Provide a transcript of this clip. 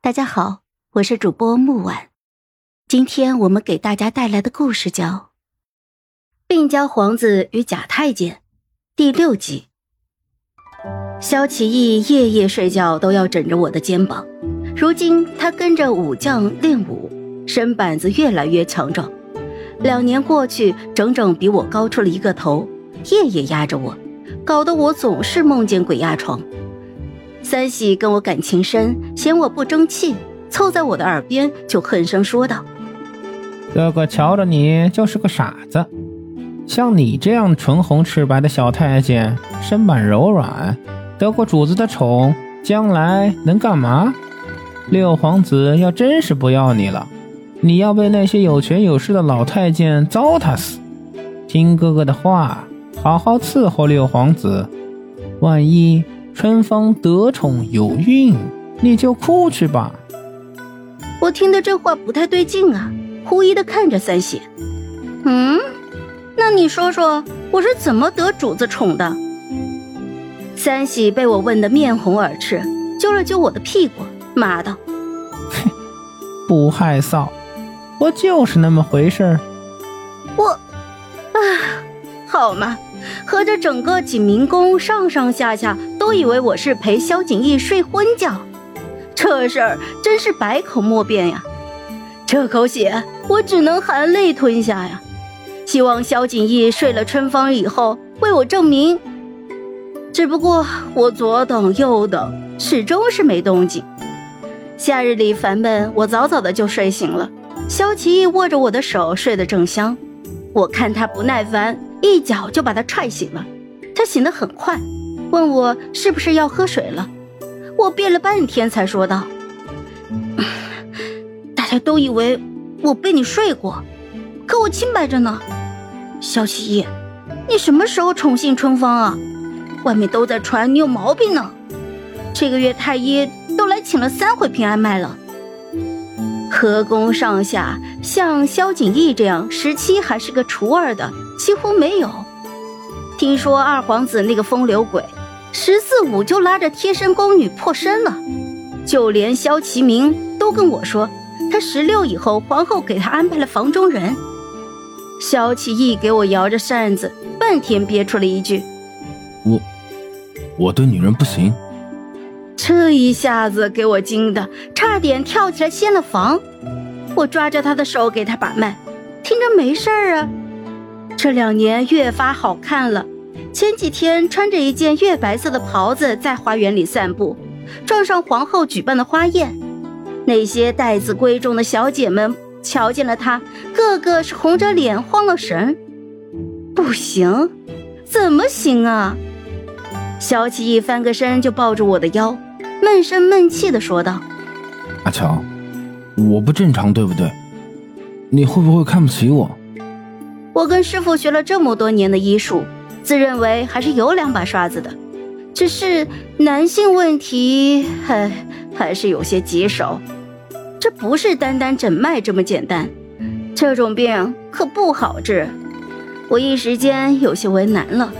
大家好，我是主播木婉。今天我们给大家带来的故事叫《病娇皇子与假太监》第六集。萧启义夜夜睡觉都要枕着我的肩膀，如今他跟着武将练武，身板子越来越强壮。两年过去，整整比我高出了一个头，夜夜压着我，搞得我总是梦见鬼压床。三喜跟我感情深，嫌我不争气，凑在我的耳边就恨声说道：“哥哥瞧着你就是个傻子，像你这样唇红齿白的小太监，身板柔软，得过主子的宠，将来能干嘛？六皇子要真是不要你了，你要被那些有权有势的老太监糟蹋死。听哥哥的话，好好伺候六皇子，万一……”春芳得宠有孕，你就哭去吧。我听的这话不太对劲啊，狐疑的看着三喜。嗯，那你说说我是怎么得主子宠的？三喜被我问得面红耳赤，揪了揪我的屁股，骂道：“哼，不害臊，我就是那么回事儿。”我，啊，好嘛。合着整个景明宫上上下下都以为我是陪萧景逸睡婚觉，这事儿真是百口莫辩呀！这口血我只能含泪吞下呀！希望萧景逸睡了春芳以后为我证明。只不过我左等右等，始终是没动静。夏日里烦闷，我早早的就睡醒了。萧启义握着我的手睡得正香，我看他不耐烦。一脚就把他踹醒了，他醒得很快，问我是不是要喝水了。我憋了半天才说道：“大家都以为我被你睡过，可我清白着呢。萧启义，你什么时候宠幸春芳啊？外面都在传你有毛病呢。这个月太医都来请了三回平安脉了。河宫上下像萧景逸这样十七还是个厨儿的。”几乎没有。听说二皇子那个风流鬼，十四五就拉着贴身宫女破身了。就连萧其明都跟我说，他十六以后皇后给他安排了房中人。萧其义给我摇着扇子，半天憋出了一句：“我，我对女人不行。”这一下子给我惊的，差点跳起来掀了房。我抓着他的手给他把脉，听着没事儿啊。这两年越发好看了。前几天穿着一件月白色的袍子在花园里散步，撞上皇后举办的花宴。那些待字闺中的小姐们瞧见了他，个个是红着脸慌了神。不行，怎么行啊？萧启一翻个身就抱住我的腰，闷声闷气的说道：“阿乔，我不正常对不对？你会不会看不起我？”我跟师傅学了这么多年的医术，自认为还是有两把刷子的，只是男性问题，唉，还是有些棘手。这不是单单诊脉这么简单，这种病可不好治。我一时间有些为难了。